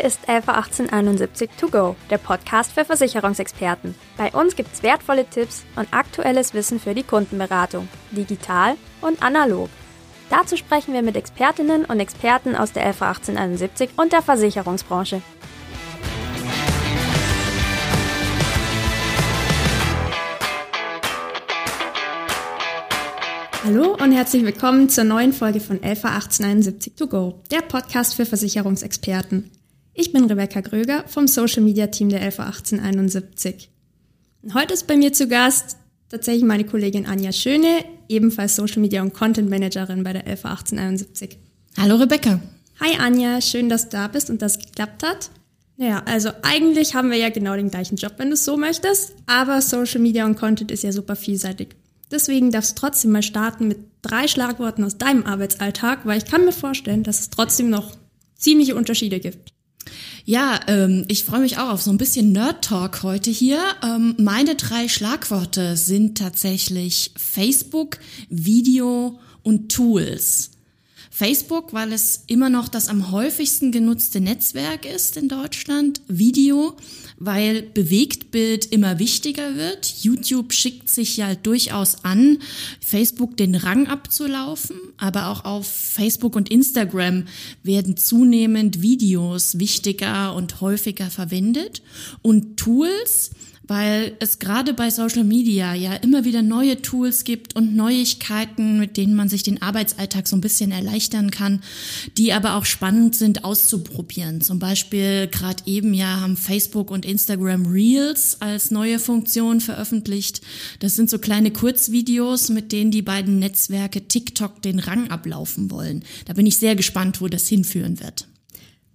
Hier ist LV 1871 To Go, der Podcast für Versicherungsexperten. Bei uns gibt's wertvolle Tipps und aktuelles Wissen für die Kundenberatung, digital und analog. Dazu sprechen wir mit Expertinnen und Experten aus der LV 1871 und der Versicherungsbranche. Hallo und herzlich willkommen zur neuen Folge von LV 1871 To Go, der Podcast für Versicherungsexperten. Ich bin Rebecca Gröger vom Social Media Team der LV 1871. Heute ist bei mir zu Gast tatsächlich meine Kollegin Anja Schöne, ebenfalls Social Media und Content Managerin bei der LV 1871. Hallo Rebecca. Hi Anja, schön, dass du da bist und das geklappt hat. Naja, also eigentlich haben wir ja genau den gleichen Job, wenn du es so möchtest, aber Social Media und Content ist ja super vielseitig. Deswegen darfst du trotzdem mal starten mit drei Schlagworten aus deinem Arbeitsalltag, weil ich kann mir vorstellen, dass es trotzdem noch ziemliche Unterschiede gibt. Ja, ähm, ich freue mich auch auf so ein bisschen Nerd-Talk heute hier. Ähm, meine drei Schlagworte sind tatsächlich Facebook, Video und Tools. Facebook, weil es immer noch das am häufigsten genutzte Netzwerk ist in Deutschland. Video, weil Bewegtbild immer wichtiger wird. YouTube schickt sich ja durchaus an, Facebook den Rang abzulaufen, aber auch auf Facebook und Instagram werden zunehmend Videos wichtiger und häufiger verwendet. Und Tools, weil es gerade bei Social Media ja immer wieder neue Tools gibt und Neuigkeiten, mit denen man sich den Arbeitsalltag so ein bisschen erleichtern kann, die aber auch spannend sind auszuprobieren. Zum Beispiel gerade eben ja haben Facebook und Instagram Reels als neue Funktion veröffentlicht. Das sind so kleine Kurzvideos, mit denen die beiden Netzwerke TikTok den Rang ablaufen wollen. Da bin ich sehr gespannt, wo das hinführen wird.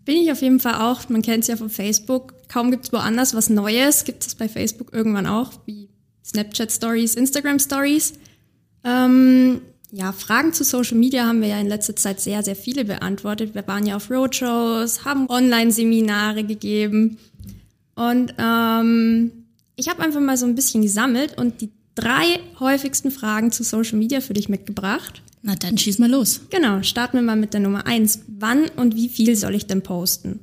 Bin ich auf jeden Fall auch. Man kennt es ja von Facebook. Kaum gibt es woanders was Neues. Gibt es bei Facebook irgendwann auch, wie Snapchat Stories, Instagram Stories. Ähm, ja, Fragen zu Social Media haben wir ja in letzter Zeit sehr, sehr viele beantwortet. Wir waren ja auf Roadshows, haben Online-Seminare gegeben. Und ähm, ich habe einfach mal so ein bisschen gesammelt und die drei häufigsten Fragen zu Social Media für dich mitgebracht. Na dann schieß mal los. Genau, starten wir mal mit der Nummer eins. Wann und wie viel soll ich denn posten?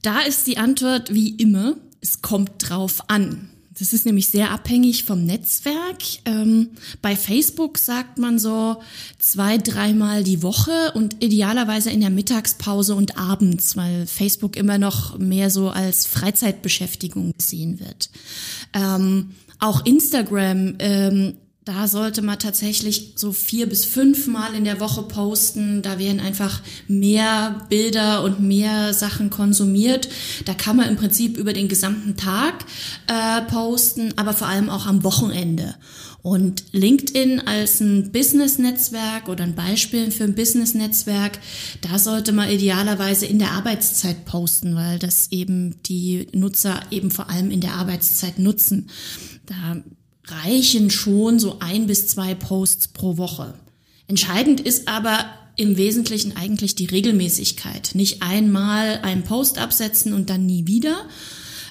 Da ist die Antwort wie immer, es kommt drauf an. Das ist nämlich sehr abhängig vom Netzwerk. Ähm, bei Facebook sagt man so zwei, dreimal die Woche und idealerweise in der Mittagspause und abends, weil Facebook immer noch mehr so als Freizeitbeschäftigung gesehen wird. Ähm, auch Instagram ähm, da sollte man tatsächlich so vier bis fünf Mal in der Woche posten. Da werden einfach mehr Bilder und mehr Sachen konsumiert. Da kann man im Prinzip über den gesamten Tag äh, posten, aber vor allem auch am Wochenende. Und LinkedIn als ein Business-Netzwerk oder ein Beispiel für ein Business-Netzwerk, da sollte man idealerweise in der Arbeitszeit posten, weil das eben die Nutzer eben vor allem in der Arbeitszeit nutzen. Da reichen schon so ein bis zwei Posts pro Woche. Entscheidend ist aber im Wesentlichen eigentlich die Regelmäßigkeit. Nicht einmal einen Post absetzen und dann nie wieder,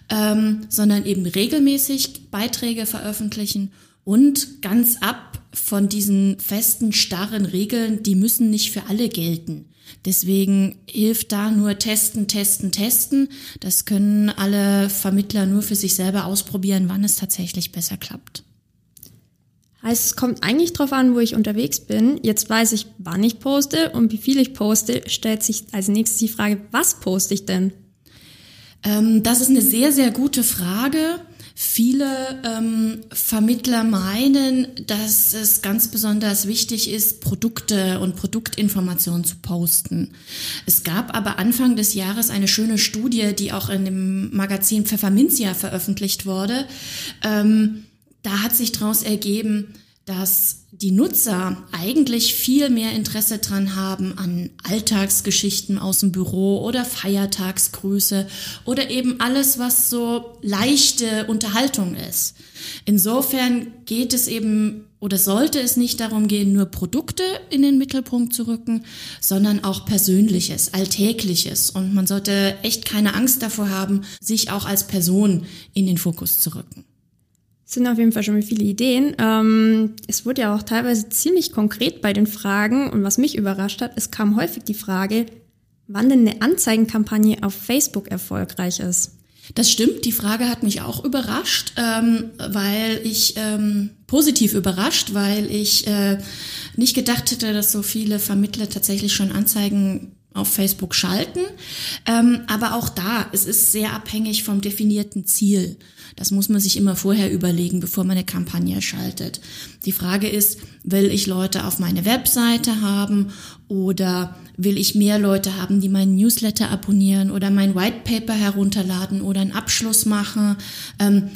ähm, sondern eben regelmäßig Beiträge veröffentlichen und ganz ab von diesen festen, starren Regeln, die müssen nicht für alle gelten. Deswegen hilft da nur testen, testen, testen. Das können alle Vermittler nur für sich selber ausprobieren, wann es tatsächlich besser klappt. Heißt, es kommt eigentlich drauf an, wo ich unterwegs bin. Jetzt weiß ich, wann ich poste und wie viel ich poste. Stellt sich als nächstes die Frage, was poste ich denn? Ähm, das ist eine sehr, sehr gute Frage. Viele ähm, Vermittler meinen, dass es ganz besonders wichtig ist, Produkte und Produktinformationen zu posten. Es gab aber Anfang des Jahres eine schöne Studie, die auch in dem Magazin Pfefferminzia veröffentlicht wurde. Ähm, da hat sich daraus ergeben, dass die Nutzer eigentlich viel mehr Interesse dran haben an Alltagsgeschichten aus dem Büro oder Feiertagsgrüße oder eben alles, was so leichte Unterhaltung ist. Insofern geht es eben oder sollte es nicht darum gehen, nur Produkte in den Mittelpunkt zu rücken, sondern auch Persönliches, Alltägliches. Und man sollte echt keine Angst davor haben, sich auch als Person in den Fokus zu rücken sind auf jeden Fall schon mal viele Ideen. Ähm, es wurde ja auch teilweise ziemlich konkret bei den Fragen und was mich überrascht hat, es kam häufig die Frage, wann denn eine Anzeigenkampagne auf Facebook erfolgreich ist. Das stimmt, die Frage hat mich auch überrascht, ähm, weil ich ähm, positiv überrascht, weil ich äh, nicht gedacht hätte, dass so viele Vermittler tatsächlich schon Anzeigen auf Facebook schalten. Ähm, aber auch da, es ist sehr abhängig vom definierten Ziel. Das muss man sich immer vorher überlegen, bevor man eine Kampagne schaltet. Die Frage ist, will ich Leute auf meine Webseite haben oder will ich mehr Leute haben, die meinen Newsletter abonnieren oder mein White Paper herunterladen oder einen Abschluss machen? Ähm,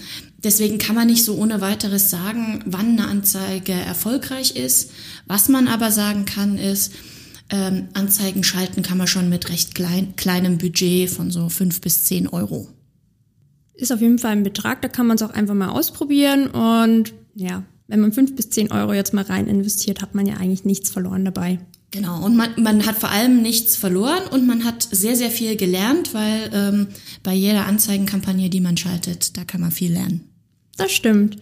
deswegen kann man nicht so ohne weiteres sagen, wann eine Anzeige erfolgreich ist. Was man aber sagen kann, ist, ähm, Anzeigen schalten kann man schon mit recht klein, kleinem Budget von so fünf bis zehn Euro ist auf jeden Fall ein Betrag, da kann man es auch einfach mal ausprobieren und ja, wenn man fünf bis zehn Euro jetzt mal rein investiert, hat man ja eigentlich nichts verloren dabei. Genau, und man, man hat vor allem nichts verloren und man hat sehr, sehr viel gelernt, weil ähm, bei jeder Anzeigenkampagne, die man schaltet, da kann man viel lernen. Das stimmt.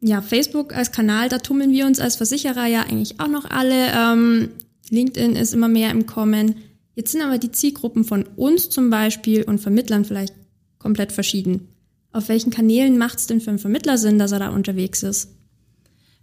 Ja, Facebook als Kanal, da tummeln wir uns als Versicherer ja eigentlich auch noch alle. Ähm, LinkedIn ist immer mehr im Kommen. Jetzt sind aber die Zielgruppen von uns zum Beispiel und Vermittlern vielleicht komplett verschieden. Auf welchen Kanälen macht es denn für einen Vermittler Sinn, dass er da unterwegs ist?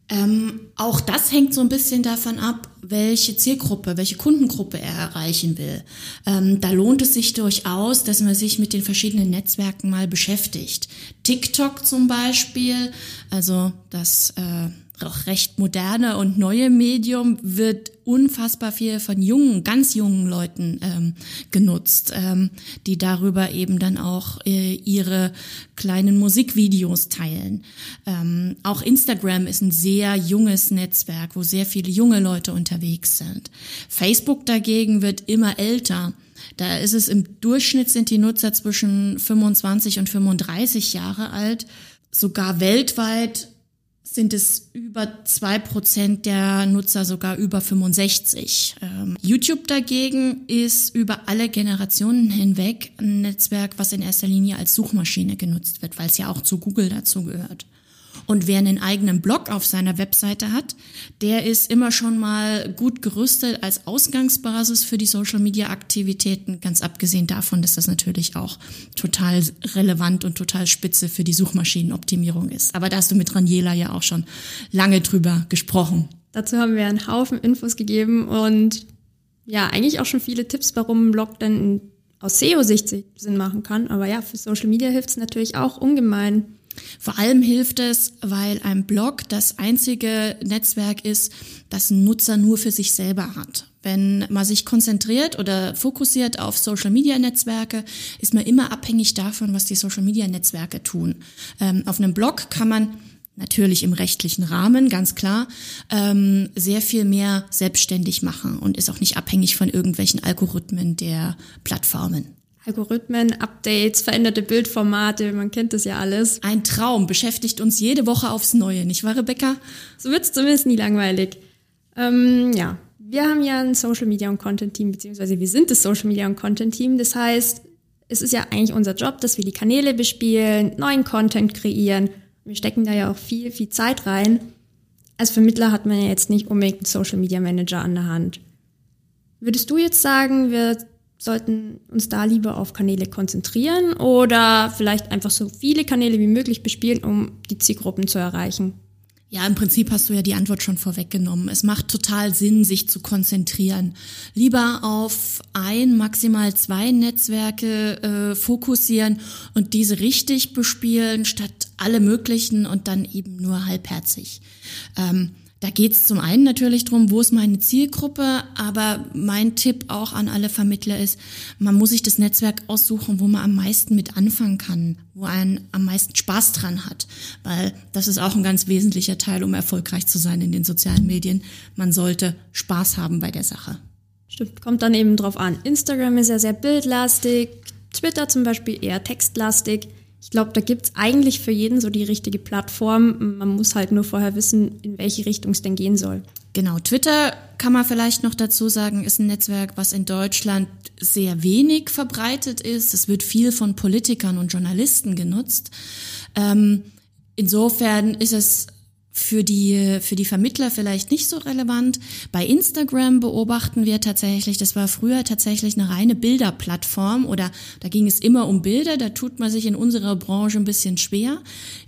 Ähm, auch das hängt so ein bisschen davon ab, welche Zielgruppe, welche Kundengruppe er erreichen will. Ähm, da lohnt es sich durchaus, dass man sich mit den verschiedenen Netzwerken mal beschäftigt. TikTok zum Beispiel, also das äh, auch recht moderne und neue Medium wird unfassbar viel von jungen, ganz jungen Leuten ähm, genutzt, ähm, die darüber eben dann auch äh, ihre kleinen Musikvideos teilen. Ähm, auch Instagram ist ein sehr junges Netzwerk, wo sehr viele junge Leute unterwegs sind. Facebook dagegen wird immer älter. Da ist es im Durchschnitt sind die Nutzer zwischen 25 und 35 Jahre alt. Sogar weltweit sind es über zwei Prozent der Nutzer sogar über 65. Ähm, YouTube dagegen ist über alle Generationen hinweg ein Netzwerk, was in erster Linie als Suchmaschine genutzt wird, weil es ja auch zu Google dazu gehört. Und wer einen eigenen Blog auf seiner Webseite hat, der ist immer schon mal gut gerüstet als Ausgangsbasis für die Social-Media-Aktivitäten, ganz abgesehen davon, dass das natürlich auch total relevant und total spitze für die Suchmaschinenoptimierung ist. Aber da hast du mit Raniela ja auch schon lange drüber gesprochen. Dazu haben wir einen Haufen Infos gegeben und ja, eigentlich auch schon viele Tipps, warum ein Blog denn aus SEO-Sicht Sinn machen kann. Aber ja, für Social Media hilft es natürlich auch ungemein. Vor allem hilft es, weil ein Blog das einzige Netzwerk ist, das ein Nutzer nur für sich selber hat. Wenn man sich konzentriert oder fokussiert auf Social-Media-Netzwerke, ist man immer abhängig davon, was die Social-Media-Netzwerke tun. Ähm, auf einem Blog kann man natürlich im rechtlichen Rahmen, ganz klar, ähm, sehr viel mehr selbstständig machen und ist auch nicht abhängig von irgendwelchen Algorithmen der Plattformen. Algorithmen, Updates, veränderte Bildformate, man kennt das ja alles. Ein Traum beschäftigt uns jede Woche aufs Neue, nicht wahr, Rebecca? So wird's zumindest nie langweilig. Ähm, ja, wir haben ja ein Social Media und Content Team, beziehungsweise wir sind das Social Media und Content Team. Das heißt, es ist ja eigentlich unser Job, dass wir die Kanäle bespielen, neuen Content kreieren. Wir stecken da ja auch viel, viel Zeit rein. Als Vermittler hat man ja jetzt nicht unbedingt einen Social Media Manager an der Hand. Würdest du jetzt sagen, wir sollten uns da lieber auf Kanäle konzentrieren oder vielleicht einfach so viele Kanäle wie möglich bespielen, um die Zielgruppen zu erreichen? Ja, im Prinzip hast du ja die Antwort schon vorweggenommen. Es macht total Sinn, sich zu konzentrieren. Lieber auf ein, maximal zwei Netzwerke äh, fokussieren und diese richtig bespielen, statt alle möglichen und dann eben nur halbherzig. Ähm, da geht es zum einen natürlich drum, wo ist meine Zielgruppe, aber mein Tipp auch an alle Vermittler ist, man muss sich das Netzwerk aussuchen, wo man am meisten mit anfangen kann, wo man am meisten Spaß dran hat, weil das ist auch ein ganz wesentlicher Teil, um erfolgreich zu sein in den sozialen Medien. Man sollte Spaß haben bei der Sache. Stimmt, kommt dann eben drauf an. Instagram ist ja sehr bildlastig, Twitter zum Beispiel eher textlastig. Ich glaube, da gibt's eigentlich für jeden so die richtige Plattform. Man muss halt nur vorher wissen, in welche Richtung es denn gehen soll. Genau, Twitter kann man vielleicht noch dazu sagen, ist ein Netzwerk, was in Deutschland sehr wenig verbreitet ist. Es wird viel von Politikern und Journalisten genutzt. Ähm, insofern ist es für die, für die Vermittler vielleicht nicht so relevant. Bei Instagram beobachten wir tatsächlich, das war früher tatsächlich eine reine Bilderplattform oder da ging es immer um Bilder, da tut man sich in unserer Branche ein bisschen schwer.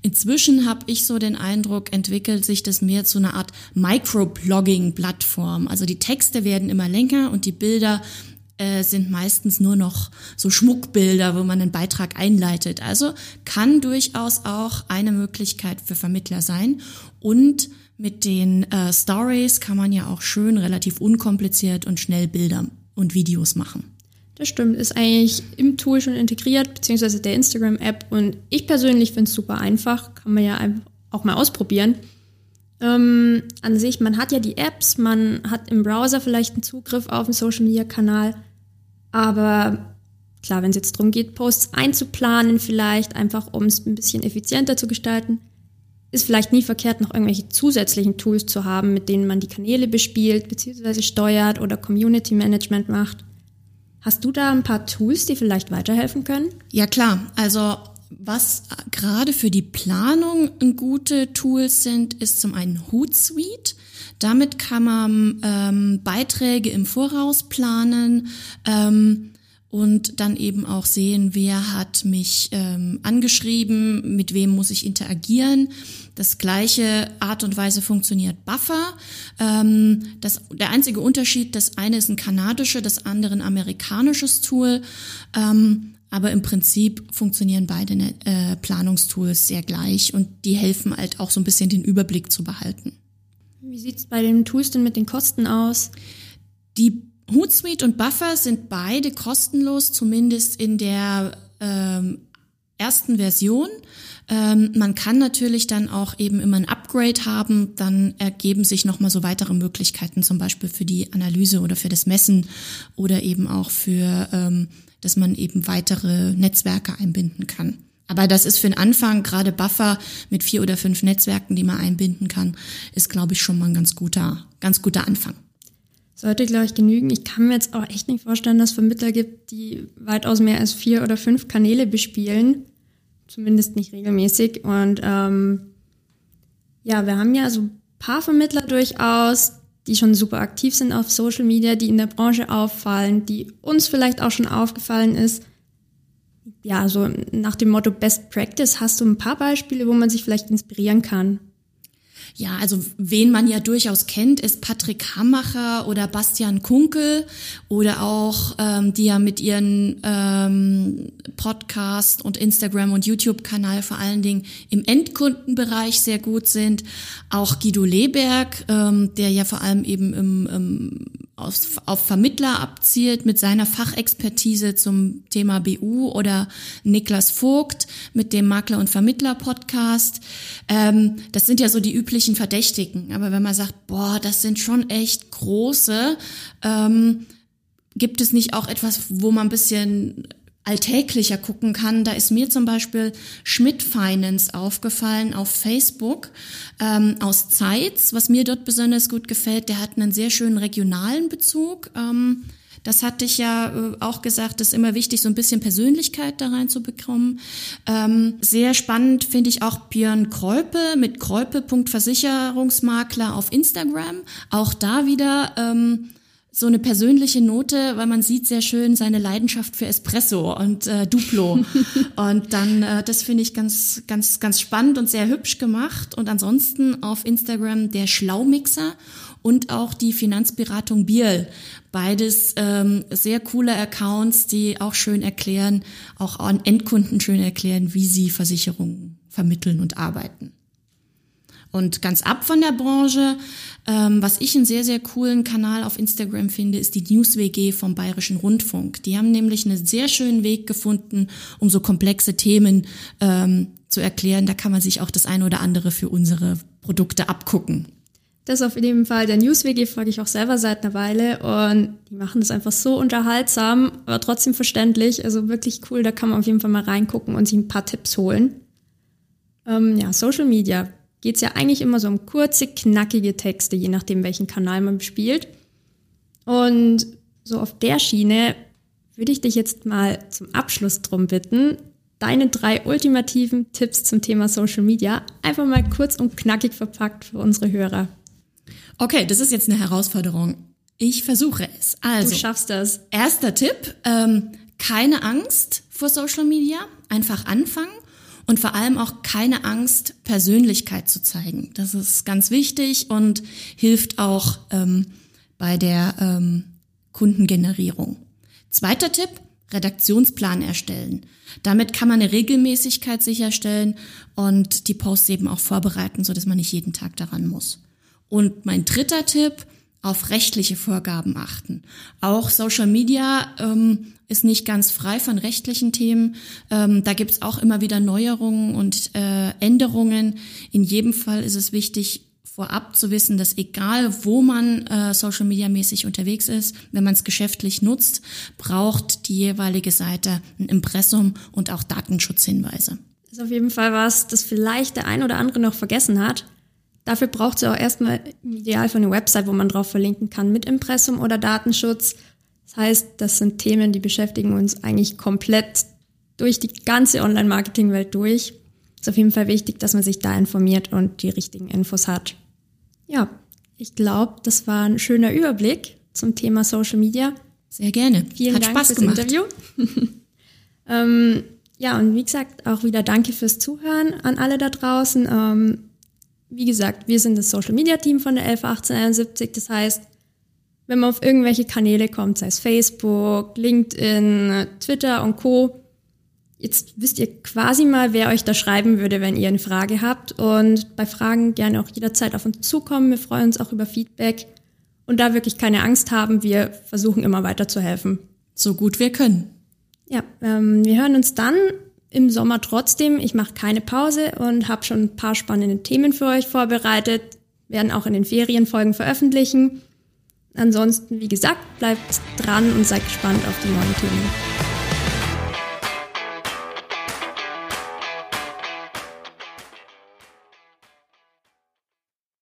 Inzwischen habe ich so den Eindruck, entwickelt sich das mehr zu einer Art Microblogging-Plattform. Also die Texte werden immer länger und die Bilder äh, sind meistens nur noch so Schmuckbilder, wo man einen Beitrag einleitet. Also kann durchaus auch eine Möglichkeit für Vermittler sein. Und mit den äh, Stories kann man ja auch schön, relativ unkompliziert und schnell Bilder und Videos machen. Das stimmt, ist eigentlich im Tool schon integriert, beziehungsweise der Instagram-App. Und ich persönlich finde es super einfach, kann man ja auch mal ausprobieren. Ähm, an sich, man hat ja die Apps, man hat im Browser vielleicht einen Zugriff auf einen Social-Media-Kanal, aber klar, wenn es jetzt darum geht, Posts einzuplanen, vielleicht einfach, um es ein bisschen effizienter zu gestalten, ist vielleicht nie verkehrt, noch irgendwelche zusätzlichen Tools zu haben, mit denen man die Kanäle bespielt, beziehungsweise steuert oder Community Management macht. Hast du da ein paar Tools, die vielleicht weiterhelfen können? Ja klar, also was gerade für die Planung gute Tools sind, ist zum einen Hootsuite. Damit kann man ähm, Beiträge im Voraus planen. Ähm, und dann eben auch sehen, wer hat mich ähm, angeschrieben, mit wem muss ich interagieren. Das gleiche Art und Weise funktioniert Buffer. Ähm, das, der einzige Unterschied, das eine ist ein kanadisches, das andere ein amerikanisches Tool. Ähm, aber im Prinzip funktionieren beide äh, Planungstools sehr gleich und die helfen halt auch so ein bisschen den Überblick zu behalten. Wie sieht's bei den Tools denn mit den Kosten aus? Die Hootsuite und Buffer sind beide kostenlos, zumindest in der ähm, ersten Version. Ähm, man kann natürlich dann auch eben immer ein Upgrade haben, dann ergeben sich nochmal so weitere Möglichkeiten, zum Beispiel für die Analyse oder für das Messen oder eben auch für, ähm, dass man eben weitere Netzwerke einbinden kann. Aber das ist für den Anfang, gerade Buffer mit vier oder fünf Netzwerken, die man einbinden kann, ist, glaube ich, schon mal ein ganz guter, ganz guter Anfang sollte, glaube ich, genügen. Ich kann mir jetzt auch echt nicht vorstellen, dass es Vermittler gibt, die weitaus mehr als vier oder fünf Kanäle bespielen. Zumindest nicht regelmäßig. Und ähm, ja, wir haben ja so ein paar Vermittler durchaus, die schon super aktiv sind auf Social Media, die in der Branche auffallen, die uns vielleicht auch schon aufgefallen ist. Ja, so nach dem Motto Best Practice hast du ein paar Beispiele, wo man sich vielleicht inspirieren kann. Ja, also wen man ja durchaus kennt, ist Patrick Hammacher oder Bastian Kunkel oder auch ähm, die ja mit ihren ähm, Podcast und Instagram und YouTube-Kanal vor allen Dingen im Endkundenbereich sehr gut sind. Auch Guido Leberg, ähm, der ja vor allem eben im, im auf, auf Vermittler abzielt mit seiner Fachexpertise zum Thema BU oder Niklas Vogt mit dem Makler- und Vermittler-Podcast. Ähm, das sind ja so die üblichen Verdächtigen. Aber wenn man sagt, boah, das sind schon echt große, ähm, gibt es nicht auch etwas, wo man ein bisschen alltäglicher gucken kann. Da ist mir zum Beispiel Schmidt Finance aufgefallen auf Facebook ähm, aus Zeitz, was mir dort besonders gut gefällt. Der hat einen sehr schönen regionalen Bezug. Ähm, das hatte ich ja äh, auch gesagt, ist immer wichtig, so ein bisschen Persönlichkeit da rein zu bekommen. Ähm, sehr spannend finde ich auch Björn Kreupe mit Kreupe.versicherungsmakler auf Instagram. Auch da wieder ähm, so eine persönliche Note, weil man sieht sehr schön seine Leidenschaft für Espresso und äh, Duplo. und dann, äh, das finde ich ganz, ganz, ganz spannend und sehr hübsch gemacht. Und ansonsten auf Instagram der Schlaumixer und auch die Finanzberatung Bierl. Beides ähm, sehr coole Accounts, die auch schön erklären, auch an Endkunden schön erklären, wie sie Versicherungen vermitteln und arbeiten. Und ganz ab von der Branche, ähm, was ich einen sehr, sehr coolen Kanal auf Instagram finde, ist die NewsWG vom Bayerischen Rundfunk. Die haben nämlich einen sehr schönen Weg gefunden, um so komplexe Themen ähm, zu erklären. Da kann man sich auch das eine oder andere für unsere Produkte abgucken. Das auf jeden Fall. Der NewsWG folge ich auch selber seit einer Weile und die machen das einfach so unterhaltsam, aber trotzdem verständlich. Also wirklich cool. Da kann man auf jeden Fall mal reingucken und sich ein paar Tipps holen. Ähm, ja, Social Media geht es ja eigentlich immer so um kurze, knackige Texte, je nachdem, welchen Kanal man bespielt. Und so auf der Schiene würde ich dich jetzt mal zum Abschluss drum bitten, deine drei ultimativen Tipps zum Thema Social Media. Einfach mal kurz und knackig verpackt für unsere Hörer. Okay, das ist jetzt eine Herausforderung. Ich versuche es. Also, du schaffst das. Erster Tipp, ähm, keine Angst vor Social Media, einfach anfangen und vor allem auch keine Angst, Persönlichkeit zu zeigen. Das ist ganz wichtig und hilft auch ähm, bei der ähm, Kundengenerierung. Zweiter Tipp, Redaktionsplan erstellen. Damit kann man eine Regelmäßigkeit sicherstellen und die Posts eben auch vorbereiten, so dass man nicht jeden Tag daran muss. Und mein dritter Tipp, auf rechtliche Vorgaben achten. Auch Social Media ähm, ist nicht ganz frei von rechtlichen Themen. Ähm, da gibt's auch immer wieder Neuerungen und äh, Änderungen. In jedem Fall ist es wichtig, vorab zu wissen, dass egal wo man äh, Social Media mäßig unterwegs ist, wenn man es geschäftlich nutzt, braucht die jeweilige Seite ein Impressum und auch Datenschutzhinweise. Ist auf jeden Fall was, das vielleicht der ein oder andere noch vergessen hat. Dafür braucht es auch erstmal im Idealfall eine Website, wo man drauf verlinken kann mit Impressum oder Datenschutz. Das heißt, das sind Themen, die beschäftigen uns eigentlich komplett durch die ganze Online-Marketing-Welt durch. Ist auf jeden Fall wichtig, dass man sich da informiert und die richtigen Infos hat. Ja, ich glaube, das war ein schöner Überblick zum Thema Social Media. Sehr gerne. Vielen Hat Dank Spaß fürs gemacht. Interview. ähm, ja, und wie gesagt, auch wieder danke fürs Zuhören an alle da draußen. Ähm, wie gesagt, wir sind das Social Media Team von der 111871. Das heißt, wenn man auf irgendwelche Kanäle kommt, sei es Facebook, LinkedIn, Twitter und Co., jetzt wisst ihr quasi mal, wer euch da schreiben würde, wenn ihr eine Frage habt. Und bei Fragen gerne auch jederzeit auf uns zukommen. Wir freuen uns auch über Feedback. Und da wirklich keine Angst haben, wir versuchen immer weiter zu helfen. So gut wir können. Ja, ähm, wir hören uns dann im Sommer trotzdem. Ich mache keine Pause und habe schon ein paar spannende Themen für euch vorbereitet, werden auch in den Ferienfolgen veröffentlichen. Ansonsten, wie gesagt, bleibt dran und seid gespannt auf die neuen Themen.